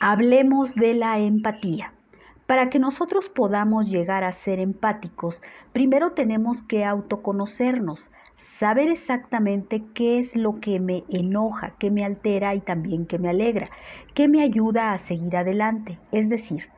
Hablemos de la empatía. Para que nosotros podamos llegar a ser empáticos, primero tenemos que autoconocernos, saber exactamente qué es lo que me enoja, qué me altera y también qué me alegra, qué me ayuda a seguir adelante. Es decir,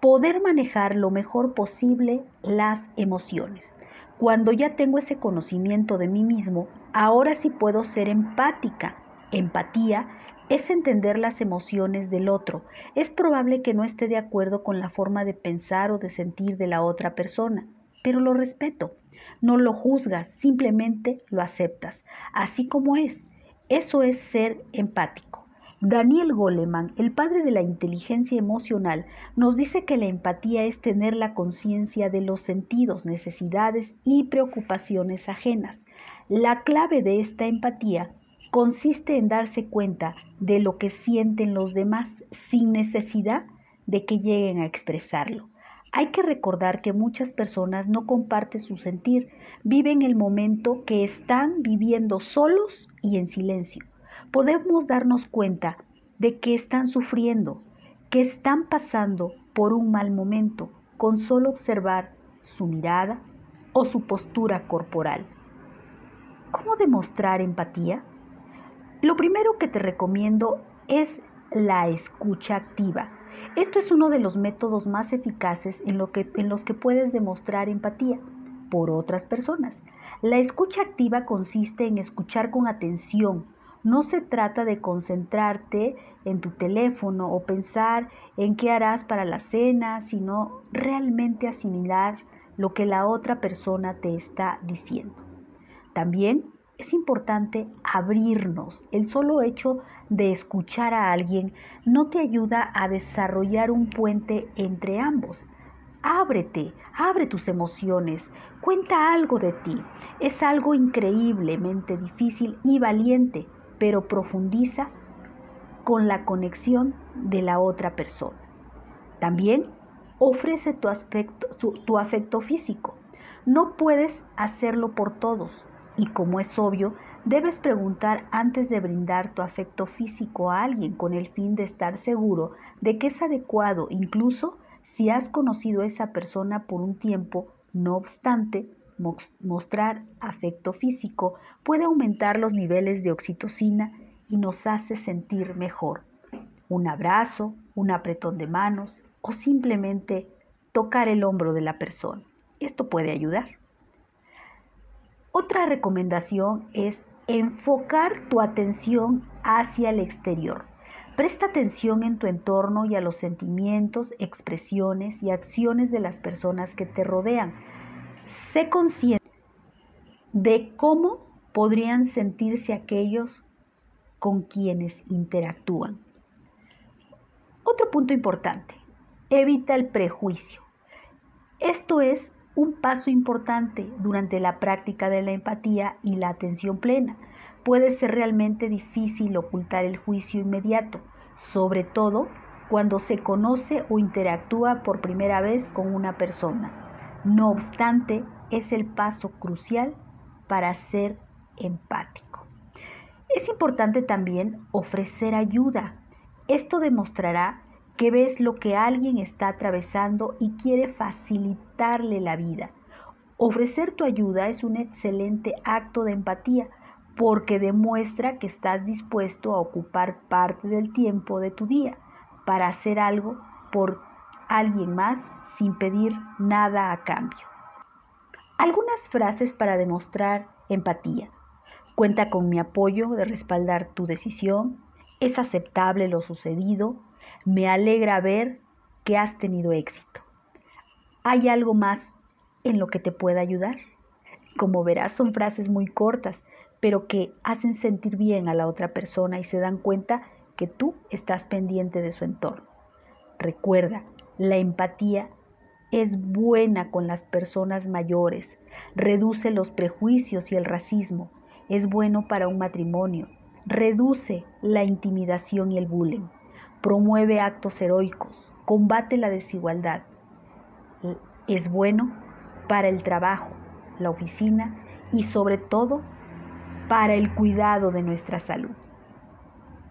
poder manejar lo mejor posible las emociones. Cuando ya tengo ese conocimiento de mí mismo, ahora sí puedo ser empática. Empatía es entender las emociones del otro. Es probable que no esté de acuerdo con la forma de pensar o de sentir de la otra persona, pero lo respeto. No lo juzgas, simplemente lo aceptas, así como es. Eso es ser empático. Daniel Goleman, el padre de la inteligencia emocional, nos dice que la empatía es tener la conciencia de los sentidos, necesidades y preocupaciones ajenas. La clave de esta empatía consiste en darse cuenta de lo que sienten los demás sin necesidad de que lleguen a expresarlo. Hay que recordar que muchas personas no comparten su sentir, viven el momento que están viviendo solos y en silencio. Podemos darnos cuenta de que están sufriendo, que están pasando por un mal momento, con solo observar su mirada o su postura corporal. ¿Cómo demostrar empatía? Lo primero que te recomiendo es la escucha activa. Esto es uno de los métodos más eficaces en, los que puedes demostrar empatía por otras personas. La escucha activa consiste en escuchar con atención. No se trata de concentrarte en tu teléfono o pensar en qué harás para la cena, sino realmente asimilar lo que la otra persona te está diciendo. También es importante abrirnos. El solo hecho de escuchar a alguien no te ayuda a desarrollar un puente entre ambos. Ábrete, abre tus emociones, cuenta algo de ti. Es algo increíblemente difícil y valiente, pero profundiza con la conexión de la otra persona. También ofrece tu, aspecto, tu afecto físico. No puedes hacerlo por todos, y como es obvio, debes preguntar antes de brindar tu afecto físico a alguien con el fin de estar seguro de que es adecuado, incluso si has conocido a esa persona por un tiempo. No obstante, mostrar afecto físico puede aumentar los niveles de oxitocina y nos hace sentir mejor. Un abrazo, un apretón de manos o simplemente tocar el hombro de la persona. Esto puede ayudar. Otra recomendación es enfocar tu atención hacia el exterior. Presta atención en tu entorno y a los sentimientos, expresiones y acciones de las personas que te rodean. Sé consciente de cómo podrían sentirse aquellos con quienes interactúan. Otro punto importante, evita el prejuicio. Esto es un paso importante durante la práctica de la empatía y la atención plena. Puede ser realmente difícil ocultar el juicio inmediato, sobre todo cuando se conoce o interactúa por primera vez con una persona. No obstante, es el paso crucial para ser empático. Es importante también ofrecer ayuda. Esto demostrará que ves lo que alguien está atravesando y quiere facilitarle la vida. Ofrecer tu ayuda es un excelente acto de empatía porque demuestra que estás dispuesto a ocupar parte del tiempo de tu día para hacer algo por alguien más sin pedir nada a cambio. Algunas frases para demostrar empatía. Cuenta con mi apoyo de respaldar tu decisión. Es aceptable lo sucedido. Me alegra ver que has tenido éxito. ¿Hay algo más en lo que te pueda ayudar? Como verás, son frases muy cortas, pero que hacen sentir bien a la otra persona y se dan cuenta que tú estás pendiente de su entorno. Recuerda, la empatía es buena con las personas mayores, reduce los prejuicios y el racismo, es bueno para un matrimonio, reduce la intimidación y el bullying promueve actos heroicos, combate la desigualdad. Es bueno para el trabajo, la oficina y sobre todo para el cuidado de nuestra salud.